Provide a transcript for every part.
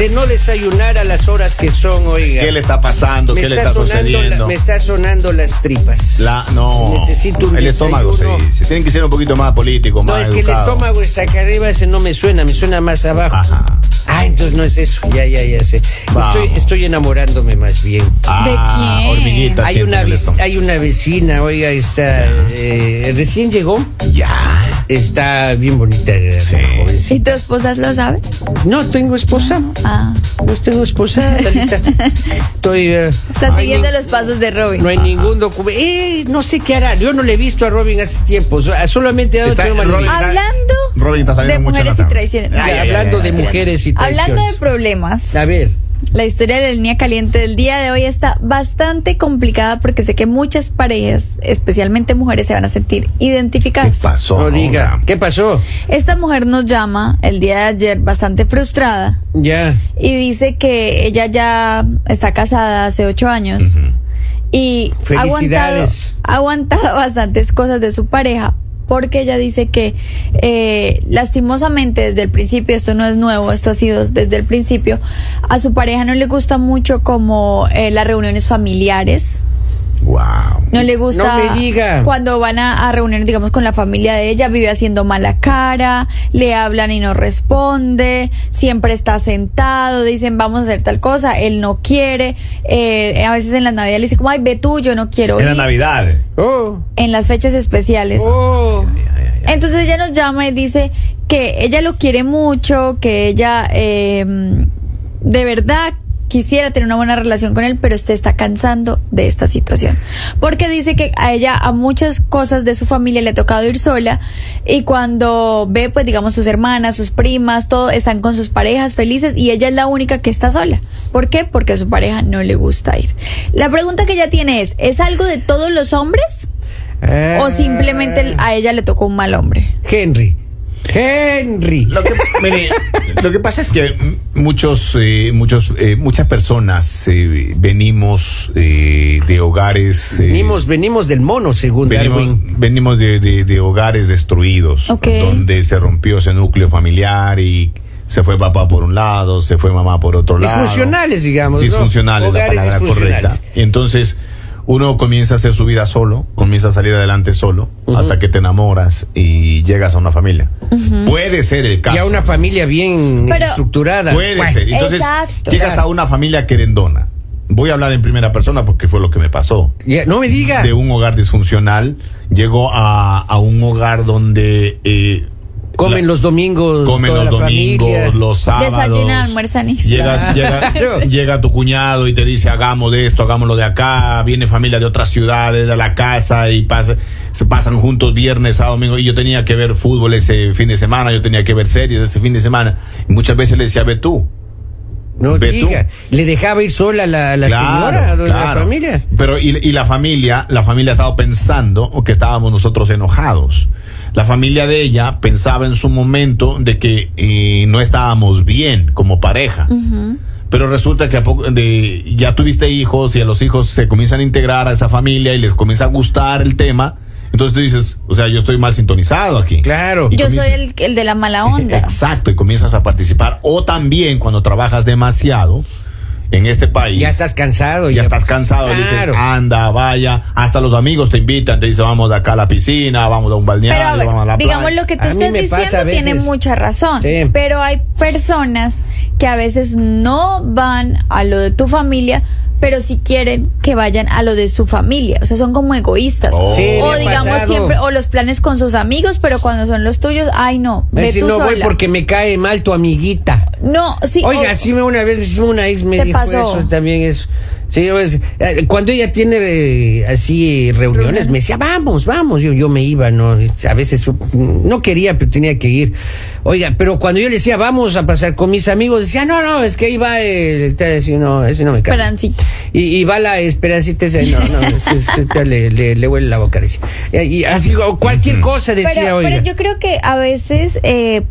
De no desayunar a las horas que son, oiga. ¿Qué le está pasando? me ¿Qué le está está sonando sucediendo? la- me está sonando las tripas. La, no. Necesito un el estómago se desayuno. dice. Tienen que ser un poquito más político, No, más es que el estómago está acá arriba, ese no me suena, me suena más abajo. Ajá. Ah, entonces no es eso. Ya, ya, ya sé. Estoy, estoy enamorándome más bien. Ah, ¿De quién? hormiguita Hay una, hay vecina, oiga, está eh, recién llegó. Ya. Está bien bonita, Sí. jovencita. ¿Y tu esposa lo sabe? No tengo esposa. Ah. No tengo esposa, Talita. Estoy. eh, Está siguiendo los pasos de Robin. No hay ningún documento. Eh, no sé qué hará. Yo no le he visto a Robin hace tiempo. So- Solamente ha manera. Hablando Robin está de mujeres y traiciones. Ay, ay, ay, hablando ay, de mujeres y Hablando de problemas, A ver. la historia de la línea caliente del día de hoy está bastante complicada porque sé que muchas parejas, especialmente mujeres, se van a sentir ¿Qué identificadas. pasó? No diga. ¿Qué pasó? Esta mujer nos llama el día de ayer bastante frustrada Ya. y dice que ella ya está casada hace ocho años y ha aguantado, ha aguantado bastantes cosas de su pareja porque ella dice que eh, lastimosamente desde el principio, esto no es nuevo, esto ha sido desde el principio, a su pareja no le gusta mucho como eh, las reuniones familiares. Wow. No le gusta No me diga. cuando van a, a reuniones, digamos, con la familia de ella, vive haciendo mala cara, le hablan y no responde, siempre está sentado, dicen vamos a hacer tal cosa, él no quiere, eh, a veces en las navidades le dice como, ay, ve tú, yo no quiero Era ir, Navidad. Oh. en las fechas especiales. Oh. Entonces ella nos llama y dice que ella lo quiere mucho, que ella eh, de verdad quisiera tener una buena relación con él, pero usted está cansando de esta situación. Porque dice que a ella a muchas cosas de su familia le ha tocado ir sola y cuando ve, pues digamos, sus hermanas, sus primas, todo, están con sus parejas felices y ella es la única que está sola. ¿Por qué? Porque a su pareja no le gusta ir. La pregunta que ella tiene es, ¿es algo de todos los hombres? ¿O simplemente a ella le tocó un mal hombre? Henry. Henry. Lo que, mire, lo que pasa es que muchos, eh, muchos, eh, muchas personas eh, venimos eh, de hogares. eh, Venimos, venimos del mono, según venimos, Darwin. venimos de, de- de hogares destruidos, Ok. donde se rompió ese núcleo familiar y se fue papá por un lado, se fue mamá por otro lado. Disfuncionales, digamos. ¿no? Disfuncionales, Hogares la palabra disfuncionales. correcta. Y entonces uno comienza a hacer su vida solo, comienza a salir adelante solo, hasta que te enamoras y llegas a una familia. Puede ser el caso. Ya una familia bien Pero- Puede estructurada. Bueno, ser. Entonces Exacto. llegas a una familia querendona. Voy a hablar en primera persona porque fue lo que me pasó. ya, no me diga. De un hogar disfuncional, llego a, a un hogar donde eh, Comen la- los domingos. comen toda los la domingos, familia. los sábados. Desayunan, almuerzan y Llega, llega, llega tu cuñado y te dice hagamos de esto, hagámoslo de acá, viene familia de otras ciudades de la casa y pasa, se pasan juntos viernes, sábado, domingo y yo tenía que ver fútbol ese fin de semana, yo tenía que ver series ese fin de semana y muchas veces le decía ve tú, No Ve diga. Le dejaba ir sola la, la señora de la claro. familia. Pero y, y la familia, la familia estaba pensando que estábamos nosotros enojados. La familia de ella pensaba en su momento de que eh, no estábamos bien como pareja. Pero resulta que a poco de, ya tuviste hijos y a los hijos se comienzan a integrar a esa familia y les comienza a gustar el tema. Entonces tú dices, o sea, yo estoy mal sintonizado aquí. Claro. Y Yo soy el, el de la mala onda. Exacto, y comienzas a participar. O también cuando trabajas demasiado en este país. Ya estás cansado. Ya estás cansado, Claro. anda, vaya, hasta los amigos te invitan, te dicen, vamos de acá a la piscina, vamos a un balneario, Pero vamos a la digamos playa. lo que tú A estás diciendo a veces. tiene mucha razón. Sí. Pero hay personas que a veces no van a lo de tu familia, pero sí quieren que vayan a lo de su familia. O sea, son como egoístas. Oh. Sí, me o digamos pasado. siempre, o los planes con sus amigos, pero cuando son los tuyos, ay no, Me ve tú no voy porque me cae mal tu amiguita. No, sí. Oiga, o- sí me una vez sí, una ex me ¿Te dijo pasó? eso también es sí, pues, cuando ella tiene eh, así reuniones me decía vamos vamos yo yo me iba no a veces mm, no quería pero tenía que ir. Oiga pero cuando yo le decía vamos a pasar con mis amigos decía no no es que va el te decía, no ese no me Esperancita. y, y va la esperancita ese, no no ese- ese le, le, le huele la boca decía y así o cualquier cosa decía pero, oiga. pero yo creo que a veces eh,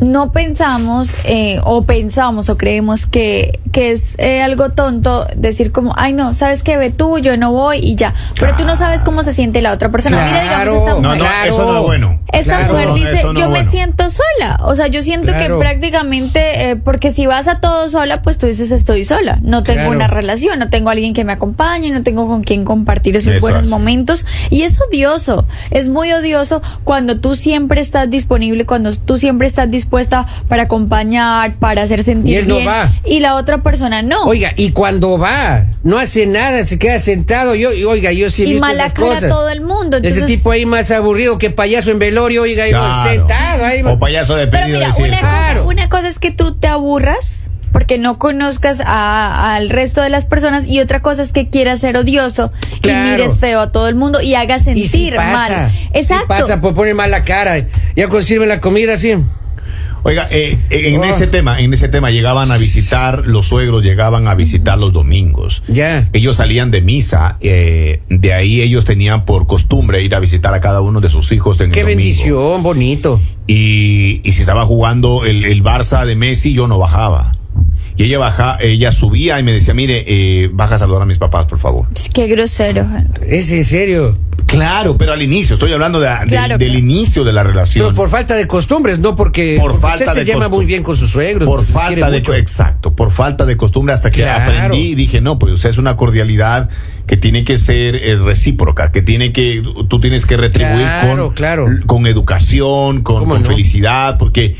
no pensamos eh, o pensamos o creemos que, que es eh, algo tonto decir como, ay no, sabes que ve tú, yo no voy y ya. Pero tú no sabes cómo se siente la otra persona. Mira, digamos, esta No, mujer. no, Claro. eso no es bueno. Esta Claro. mujer no- dice, no yo me siento sola. O sea, yo siento Claro. que prácticamente, eh, porque si vas a todo sola, pues tú dices, estoy sola. No tengo Claro. una relación, no tengo alguien que me acompañe, no tengo con quien compartir esos Eso buenos momentos. Y es odioso, es muy odioso cuando tú siempre estás disponible, cuando tú siempre estás dispuesta para acompañar, para hacer Y sentir él no bien. va. Y la otra persona no. Oiga, y cuando va, no hace nada, se queda sentado. Yo, y oiga, yo sí he y visto mala cara a cosas. todo el mundo. Ese tipo ahí más aburrido que payaso en velorio, oiga, y Claro. sentado ahí. O payaso de Pero pedido mira, de circo. una cosa, Claro. una cosa es que tú te aburras porque no conozcas a- al resto de las personas y otra cosa es que quieras ser odioso Claro. y mires feo a todo el mundo y hagas Y sentir si pasa, mal. si Exacto. pasa por poner mala cara. Ya cuando sirven la comida, sí. Oiga, eh, en Oh. ese tema, en ese tema llegaban a visitar, los suegros llegaban a visitar los domingos. Ya. Ellos salían de misa, eh, de ahí ellos tenían por costumbre ir a visitar a cada uno de sus hijos en Qué el domingo. bendición, bonito. Y, y si estaba jugando el, el Barça de Messi, yo no bajaba. Y ella baja, ella subía y me decía, mire, eh, baja a saludar a mis papás, por favor. Es que grosero. Es en serio. Claro, pero al inicio, estoy hablando de- de- Claro, del claro. inicio de la relación. Pero por falta de costumbres, no porque, Por porque falta usted se de costumbre. muy bien con sus suegros. por pues, falta de mucho. exacto, por falta de costumbre hasta que Claro. aprendí y dije, no, pues o sea, es una cordialidad que tiene que ser eh, recíproca, que tiene que tú tienes que retribuir Claro, con claro. con educación, con, ¿Cómo con no? felicidad, porque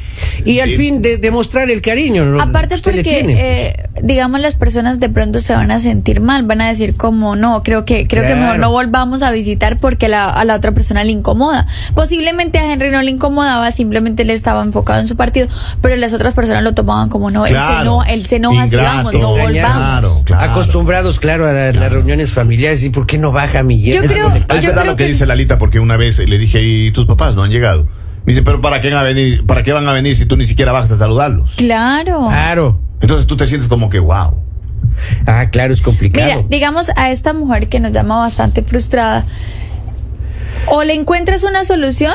Y al eh, fin de demostrar el cariño. ¿no? Aparte le porque, tiene. Digamos, las personas de pronto se van a sentir mal, van a decir como, no, creo que creo que mejor Claro. no volvamos a visitar porque la- a la otra persona le incomoda. Posiblemente a Henry no le incomodaba, simplemente le estaba enfocado en su partido, pero las otras personas lo tomaban como, no, él se Claro. enoja, él se enoja si vamos, no volvamos. Claro, claro. Acostumbrados, claro, a la- las reuniones familiares. ¿Y por qué no baja mi Yo creo- yo creo lo que, que- dice Lalita, porque una vez le dije, ¿y tus papás no han llegado? Me dice, pero ¿para qué van a venir? ¿Para qué van a venir si tú ni siquiera bajas a saludarlos? Claro. Claro. Entonces tú te sientes como que, wow. Ah, claro, es complicado. Mira, digamos a esta mujer que nos llama bastante frustrada, o le encuentras una solución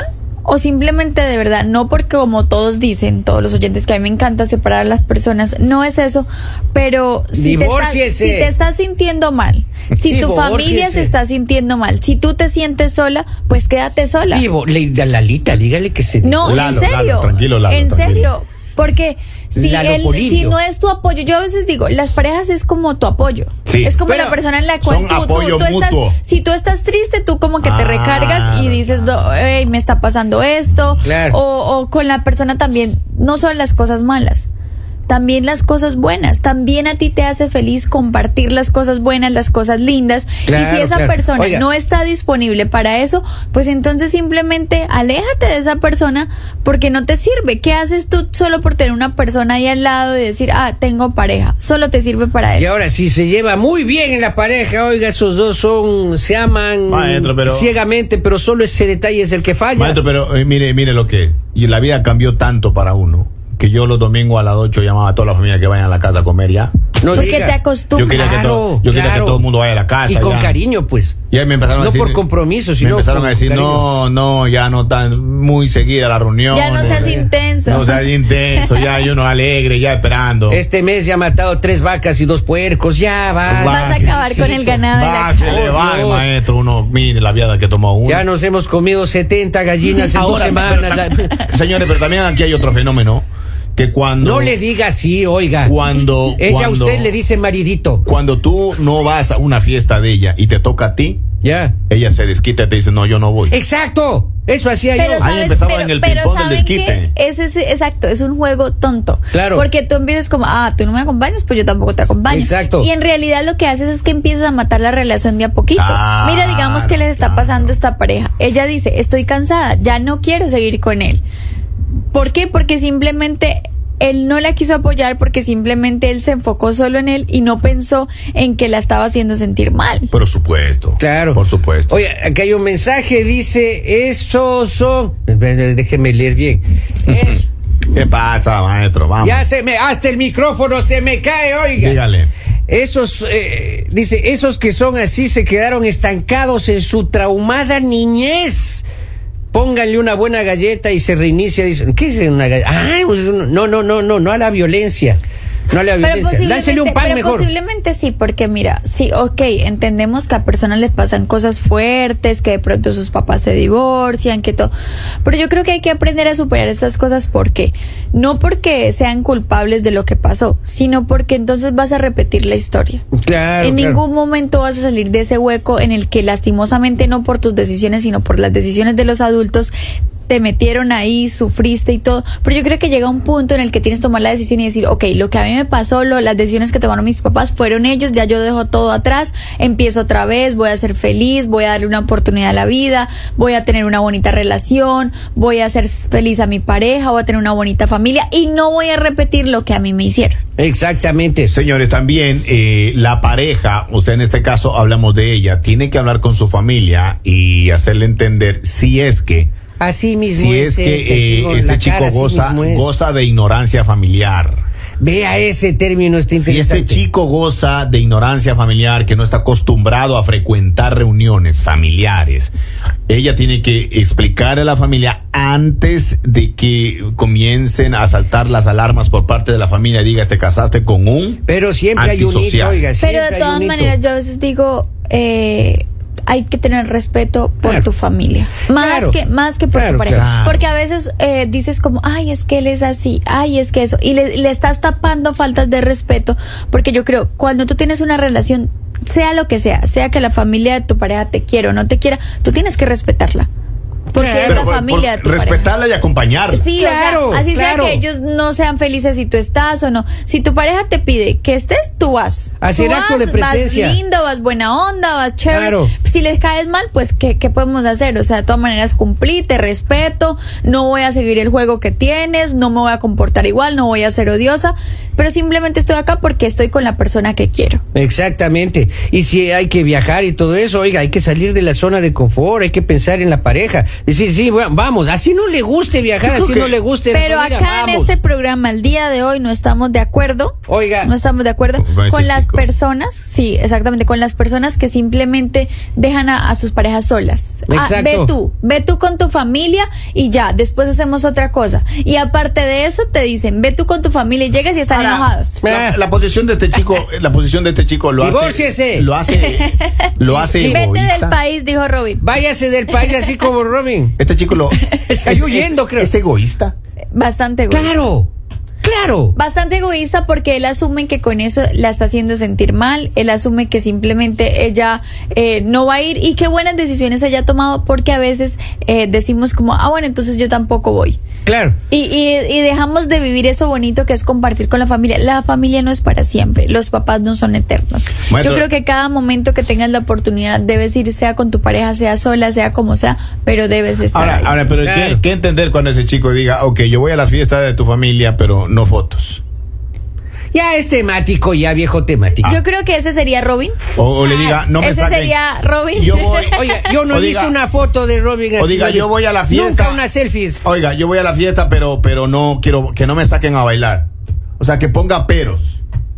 o simplemente de verdad, no porque como todos dicen, todos los oyentes que a mí me encanta separar a las personas, no es eso, pero si, te estás, si te estás sintiendo mal, si tu familia se está sintiendo mal, si tú te sientes sola, pues quédate sola. Digo, le- Lalita, dígale que se. No, Lalo, en serio. Lalo, tranquilo, Lalo, en tranquilo. serio. Porque si él, si no es tu apoyo, yo a veces digo, las parejas es como tu apoyo. Sí. Es como la persona en la cual son tú, tú- apoyo tú estás, si tú estás triste, tú como que te Ah, recargas y dices, no, "Ey, me está pasando esto. Claro. O, o con la persona también, no solo las cosas malas. También las cosas buenas. También a ti te hace feliz compartir las cosas buenas, las cosas lindas. y si esa claro. persona Oiga. no está disponible para eso, pues entonces simplemente aléjate de esa persona porque no te sirve. ¿Qué haces tú solo por tener una persona ahí al lado y decir, ah, tengo pareja? Solo te sirve para Y eso. ahora sí se lleva muy bien en la pareja, oiga, esos dos son, se aman Maestro, pero- ciegamente, pero solo ese detalle es el que falla. Maestro, pero eh, mire, mire lo que. Y la vida cambió tanto para uno que yo los domingos a las 8 llamaba a toda la familia que vayan a la casa a comer ya. No porque diga. te acostumbras. Yo quería que Claro, todo- yo quería claro. que todo el mundo vaya a la casa Y con ya. cariño, pues. Y ahí me empezaron a No decir. por compromiso, Me sino empezaron con a decir, no, no, ya no tan muy seguida la reunión. Ya no seas eh, intenso. No seas intenso, ya yo no alegre, ya esperando. Este mes ya ha matado tres vacas y dos puercos, ya va. Vas a acabar con el ganado de la casa. baje, Dios. maestro, uno, mire la viada que tomó uno. Ya nos hemos comido 70 gallinas en dos Ahora, semanas. pero La- tam- señores, pero también aquí hay otro fenómeno que cuando No le diga así, oiga. Cuando- Ella a usted le dice maridito. cuando tú no vas a una fiesta de ella y te toca a ti, Ya. ella se desquita y te dice, "No, yo no voy." Exacto. Eso hacía Pero yo. Ahí sabes, empezaba pero, en el pero del ¿saben desquite. qué? Ese es exacto, es un juego tonto. Claro. Porque tú empiezas como, ah, tú no me acompañas, pues yo tampoco te acompaño. Exacto. Y en realidad lo que haces es que empiezas a matar la relación de a poquito. Claro, Mira, digamos que les está claro. pasando a esta pareja. Ella dice, estoy cansada, ya no quiero seguir con él. ¿Por qué? Porque simplemente él no la quiso apoyar porque simplemente él se enfocó solo en él y no pensó en que la estaba haciendo sentir mal. Por supuesto. Claro. Por supuesto. Oye, acá hay un mensaje, dice, esos son... Déjeme leer bien. Es- ¿Qué pasa, maestro? Vamos. ya se me... Hasta el micrófono se me cae, oiga. Dígale. Esos, eh, dice, esos que son así se quedaron estancados en su traumada niñez. Pónganle una buena galleta y se reinicia. Dicen, ¿qué es una galleta? Ah, no, no, no, no, no a la violencia. No a la Pero violencia. Láncele un pan pero mejor. posiblemente sí, porque mira, sí, ok, entendemos que a personas les pasan cosas fuertes, que de pronto sus papás se divorcian, que todo. Pero yo creo que hay que aprender a superar estas cosas porque no porque sean culpables de lo que pasó, sino porque entonces vas a repetir la historia. Claro, en claro. ningún momento vas a salir de ese hueco en el que lastimosamente no por tus decisiones, sino por las decisiones de los adultos te metieron ahí, sufriste y todo, pero yo creo que llega un punto en el que tienes que tomar la decisión y decir, ok, lo que a mí me pasó, lo, las decisiones que tomaron mis papás fueron ellos, ya yo dejo todo atrás, empiezo otra vez, voy a ser feliz, voy a darle una oportunidad a la vida, voy a tener una bonita relación, voy a hacer feliz a mi pareja, voy a tener una bonita familia y no voy a repetir lo que a mí me hicieron. Exactamente. Señores, también eh, la pareja, o sea, en este caso hablamos de ella, tiene que hablar con su familia y hacerle entender si es que, Así mismo si es que este, eh, chico, este chico cara goza, goza de ignorancia familiar. Vea ese término, está Si interesante. este chico goza de ignorancia familiar, que no está acostumbrado a frecuentar reuniones familiares, ella tiene que explicar a la familia antes de que comiencen a saltar las alarmas por parte de la familia. Diga, te casaste con un Pero siempre hay un hito, oiga. Pero de todas maneras, yo a veces digo, eh, hay que tener respeto por Claro. tu familia. Más Claro. que, más que por Claro, tu pareja. claro. Porque a veces eh, dices como, ay, es que él es así, ay, es que eso. Y le, le estás tapando faltas de respeto. Porque yo creo, cuando tú tienes una relación, sea lo que sea, sea que la familia de tu pareja te quiera o no te quiera, tú tienes que respetarla. Porque Claro. es la por- familia por de tu pareja. respetarla y acompañarla. Sí, Claro, o sea, así claro. sea que ellos no sean felices si tú estás o no. Si tu pareja te pide que estés, tú vas. Hacer Tú acto de presencia. Vas lindo, vas buena onda, vas chévere. Claro. Si les caes mal, pues, ¿qué, ¿qué podemos hacer? O sea, de todas maneras, cumplí, te respeto, no voy a seguir el juego que tienes, no me voy a comportar igual, no voy a ser odiosa, pero simplemente estoy acá porque estoy con la persona que quiero. Exactamente. Y si hay que viajar y todo eso, oiga, hay que salir de la zona de confort, hay que pensar en la pareja. Decir, sí, bueno, vamos, así no le guste viajar, así que- no le guste. Pero mira, acá en este programa, el día de hoy, no estamos de acuerdo. Oiga. No estamos de acuerdo Con las chico. personas, sí, exactamente, con las personas que simplemente dejan a, a sus parejas solas. Ah, ve tú, ve tú con tu familia y ya, después hacemos otra cosa. Y aparte de eso, te dicen, ve tú con tu familia y llegas y están Ahora, enojados. La, la posición de este chico, la posición de este chico lo hace, Divórciese. lo hace, lo hace Vete egoísta. del país, dijo Robin. Váyase del país así como Robin. Este chico lo Está huyendo, creo. Es egoísta. Bastante egoísta. Claro, claro. Bastante egoísta porque él asume que con eso la está haciendo sentir mal, él asume que simplemente ella eh, no va a ir y qué buenas decisiones haya tomado porque a veces eh, decimos como, ah bueno, entonces yo tampoco voy. Claro. Y, y, y dejamos de vivir eso bonito que es compartir con la familia. La familia no es para siempre, los papás no son eternos. Maestro- Yo creo que cada momento que tengas la oportunidad debes ir, sea con tu pareja, sea sola, sea como sea, pero debes estar Ahora, ahí. ahora, pero Claro. ¿qué, qué entender cuando ese chico diga, ok, yo voy a la fiesta de tu familia, pero no fotos? Ya es temático, ya viejo temático. Yo creo que ese sería Robin. O, o le diga, no me Ese saquen. sería Robin. Yo voy. Oiga, yo no O he diga- visto una foto de Robin O así, diga, oye. yo voy a la fiesta. Nunca unas selfies. Oiga, yo voy a la fiesta, pero, pero no quiero que no me saquen a bailar. O sea, que ponga peros.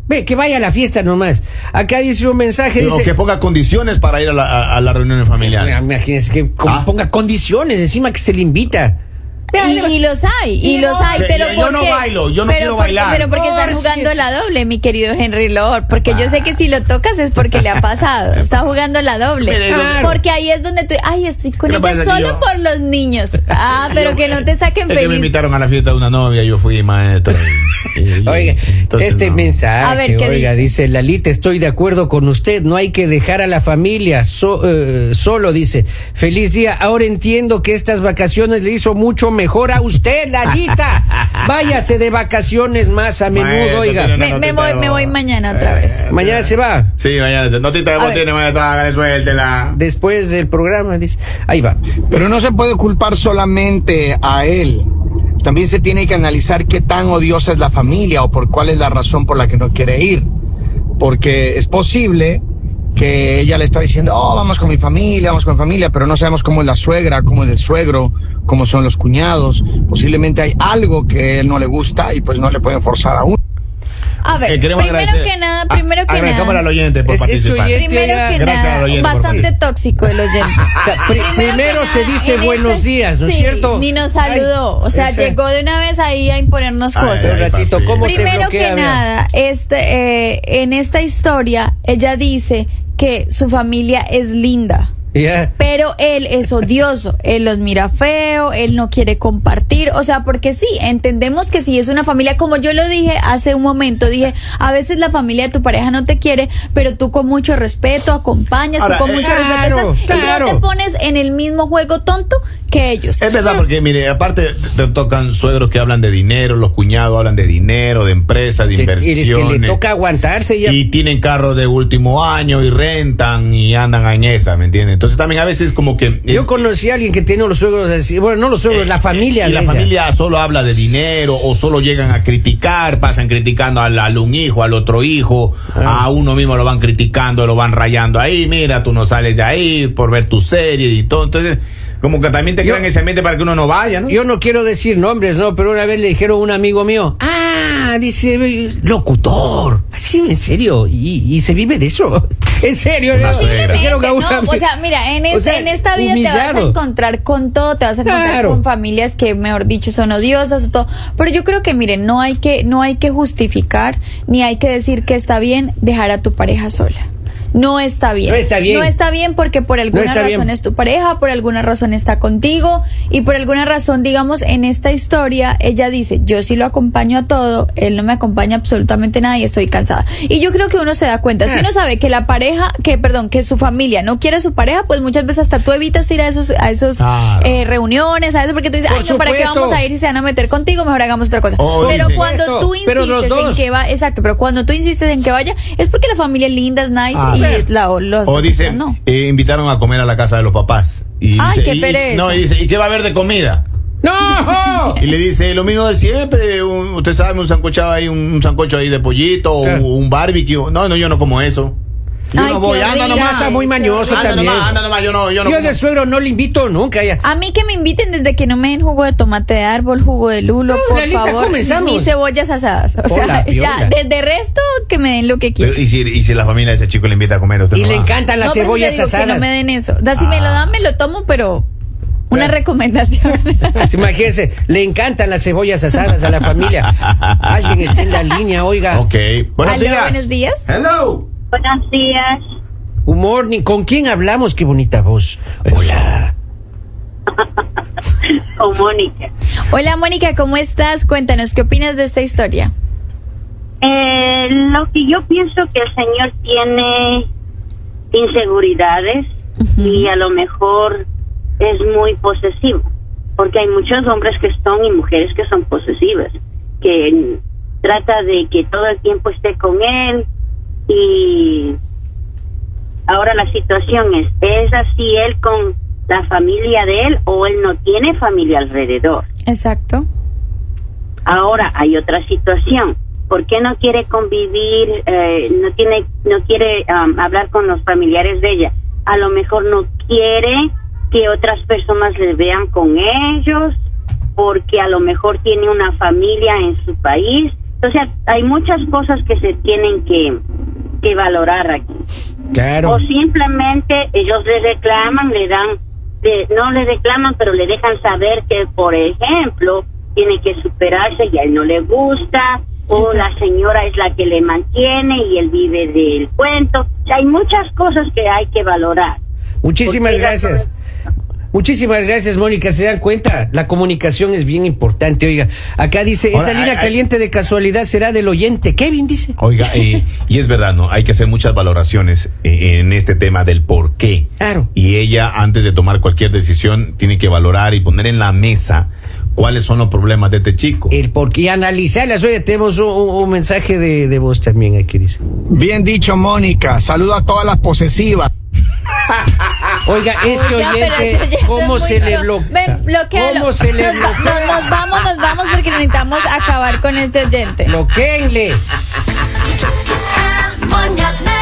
Ve, que vaya a la fiesta nomás. Acá dice un mensaje, O dice... que ponga condiciones para ir a, la- a- a las reuniones familiares. Imagínense que con- Ah. ponga condiciones encima que se le invita. Y, y los hay, y, Y los no, hay, pero yo- yo no bailo, yo no pero quiero porque- bailar. Pero porque están jugando la doble, mi querido Henry Lord, porque yo sé que si lo tocas es porque le ha pasado, está jugando la doble, Claro. porque ahí es donde tú, ay, estoy con ¿Qué ella solo yo- por los niños, ah, pero Yo- que no te saquen Es que me feliz. invitaron a la fiesta de una novia, yo fui maestro. Oiga, entonces este no. mensaje, A ver, ¿qué oiga, dice? dice Lalita, estoy de acuerdo con usted, no hay que dejar a la familia so- eh, solo, dice, feliz día, ahora entiendo que estas vacaciones le hizo mucho mejor a usted, Lalita, váyase de vacaciones más a menudo, Maestro, oiga, tiene una Me- me notita voy- de me mañana otra vez. mañana se va, Sí, mañana. Notita de A ver. tiene, maestro, hágale, suéltela. después del programa, dice, ahí va, Pero no se puede culpar solamente a él. También se tiene que analizar qué tan odiosa es la familia o por cuál es la razón por la que no quiere ir. Porque es posible que ella le está diciendo, oh, vamos con mi familia, vamos con mi familia, pero no sabemos cómo es la suegra, cómo es el suegro, cómo son los cuñados. Posiblemente hay algo que a él no le gusta y pues no le pueden forzar a uno. A ver, Eh, queremos primero agradecer- que nada, Ah, primero que nada. al oyente por Es- participar. oyente. Primero que nada, bastante tóxico el oyente. O sea, primero se dice en buenos este- días, ¿no es sí, cierto? Ni nos saludó. Ay, o sea, ese- llegó de una vez ahí a imponernos Ay, cosas. Un ratito. ¿cómo se Primero bloquea? que nada, este, eh, en esta historia, ella dice que su familia es linda. Pero él es odioso, él los mira feo, él no quiere compartir, o sea, porque sí, entendemos que si es una familia, como yo lo dije hace un momento, dije, a veces la familia de tu pareja no te quiere, pero tú con mucho respeto acompañas, Ahora, tú con eh, mucho claro, respeto estás, y no te pones en el mismo juego tonto que ellos. Es verdad, porque mire, aparte te tocan suegros que hablan de dinero, los cuñados hablan de dinero, de empresas, de Que- y inversiones. es que le toca aguantarse ya. Y tienen carros de último año y rentan y andan en esa, ¿me entiendes? Entonces también a veces como que... Yo conocí a alguien que tiene los suegros, bueno, no los suegros, Eh, la familia. Y la ella. familia solo habla de dinero o solo llegan a criticar, pasan criticando al, al un hijo, al otro hijo, Ah. a uno mismo lo van criticando, lo van rayando ahí, mira, tú no sales de ahí por ver tu serie y todo. Entonces, como que también te Yo- crean ese ambiente para que uno no vaya, ¿no? Yo no quiero decir nombres, no, pero una vez le dijeron a un amigo mío, ah, dice, locutor, así, en serio, y, y se vive de eso, en serio. Una ¿no? a un no, o sea, mira, en, O es- sea, en esta vida te vas a encontrar con todo, te vas a encontrar Claro. con familias que, mejor dicho, son odiosas o todo. Pero yo creo que, miren, no hay que, no hay que justificar ni hay que decir que está bien dejar a tu pareja sola. No está bien. No está bien. No está bien porque por alguna razón bien. es tu pareja, por alguna razón está contigo y por alguna razón, digamos, en esta historia, ella dice, yo sí lo acompaño a todo, él no me acompaña absolutamente nada y estoy cansada. Y yo creo que uno se da cuenta, si Ah. uno sabe que la pareja, que perdón, que su familia no quiere a su pareja, pues muchas veces hasta tú evitas ir a esos, a esos Claro. eh, reuniones, a eso porque tú dices, Por ay no, ¿para qué vamos a ir si se van a meter contigo? Mejor hagamos otra cosa. Oh, pero sí. cuando tú insistes en que va, exacto, pero cuando tú insistes en que vaya, es porque la familia es linda, es nice Ah. y la, o los O dicen, no. eh, invitaron a comer a la casa de los papás. Y Ay, dice, qué y- pereza. No, y dice, ¿y qué va a haber de comida? ¡No! Y le dice, lo mismo de siempre, un- usted sabe, un sancochado ahí, un, un sancocho ahí de pollito, o un barbecue. No, no, yo no como eso. Yo Ay, no voy, anda nomás. Está muy mañoso anda también. nomás, anda nomás, yo no, yo no Yo como. de suegro no le invito nunca ya. A mí que me inviten desde que no me den jugo de tomate de árbol, jugo de lulo, No, por favor, comenzamos. ni cebollas asadas. O sea, Hola, ya, desde resto que me den lo que quieran. ¿y, si, y si la familia de ese chico le invita a comer, usted Y no le va? encantan las No, cebollas digo que asadas. no me den eso. O sea, si me lo Ah. dan, me lo tomo, pero una Claro. recomendación. Imagínense, le encantan las cebollas asadas a la familia. Alguien está en la línea, oiga. Ok. Buenos Aló, días. buenos días. Hello. Buenos días. Humor, ni ¿con quién hablamos? Qué bonita voz. Hola. Con Mónica. Hola, Mónica, ¿cómo estás? Cuéntanos, ¿qué opinas de esta historia? Eh, lo que yo pienso que el señor tiene inseguridades y a lo mejor es muy posesivo, porque hay muchos hombres que son y mujeres que son posesivas, que trata de que todo el tiempo esté con él y ahora la situación es, ¿es así él con la familia de él o él no tiene familia alrededor? Exacto. Ahora hay otra situación. ¿Por qué no quiere convivir? eh, no tiene, no quiere um, hablar con los familiares de ella. A lo mejor no quiere que otras personas le vean con ellos, porque a lo mejor tiene una familia en su país. O sea, hay muchas cosas que se tienen que, que valorar aquí. Claro. O simplemente ellos le reclaman, le dan, le- no le reclaman, pero le dejan saber que, por ejemplo, tiene que superarse y a él no le gusta, o Exacto. la señora es la que le mantiene y él vive del cuento. O sea, hay muchas cosas que hay que valorar. Muchísimas Porque gracias. Muchísimas gracias, Mónica. ¿Se dan cuenta? La comunicación es bien importante. Oiga, acá dice, Ahora, esa línea hay- hay- caliente de casualidad será del oyente. Kevin dice. Oiga, eh, y es verdad, ¿no? Hay que hacer muchas valoraciones eh, en este tema del por qué. Claro. Y ella, antes de tomar cualquier decisión, tiene que valorar y poner en la mesa cuáles son los problemas de este chico. El por qué y analizarlas. Oye, tenemos un, un- un mensaje de, de voz también aquí, dice. Bien dicho, Mónica. Saludo a todas las posesivas. Oiga, este Oiga, oyente, ¿cómo es se le bloquea? ¿Cómo se le nos, bloquea? nos- nos vamos, nos vamos porque necesitamos acabar con este oyente. Bloqueenle. El mañanero